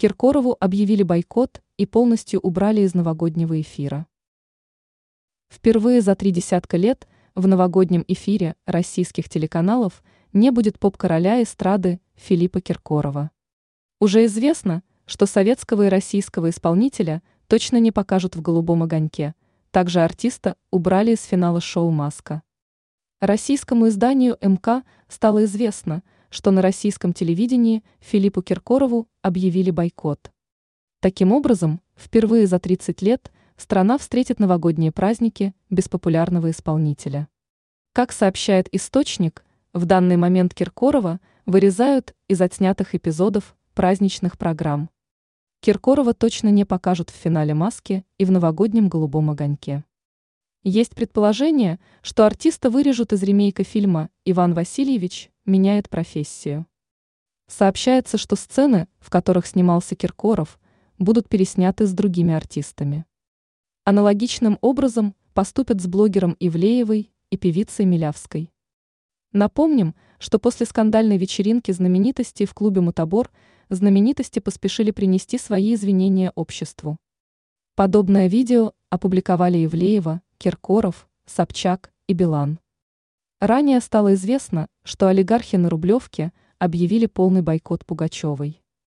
Киркорову объявили бойкот и полностью убрали из новогоднего эфира. Впервые за три десятка лет в новогоднем эфире российских телеканалов не будет поп-короля эстрады Филиппа Киркорова. Уже известно, что советского и российского исполнителя точно не покажут в «Голубом огоньке», также артиста убрали из финала шоу «Маска». Российскому изданию МК стало известно, что на российском телевидении Филиппу Киркорову объявили бойкот. Таким образом, впервые за 30 лет страна встретит новогодние праздники без популярного исполнителя. Как сообщает источник, в данный момент Киркорова вырезают из отснятых эпизодов праздничных программ. Киркорова точно не покажут в финале «Маски» и в новогоднем «Голубом огоньке». Есть предположение, что артиста вырежут из ремейка фильма «Иван Васильевич меняет профессию». Сообщается, что сцены, в которых снимался Киркоров, будут пересняты с другими артистами. Аналогичным образом поступят с блогером Ивлеевой и певицей Милявской. Напомним, что после скандальной вечеринки знаменитостей в клубе «Мутабор» знаменитости поспешили принести свои извинения обществу. Подобное видео опубликовали Ивлеева, Киркоров, Собчак и Билан. Ранее стало известно, что олигархи на Рублевке объявили полный бойкот Пугачевой.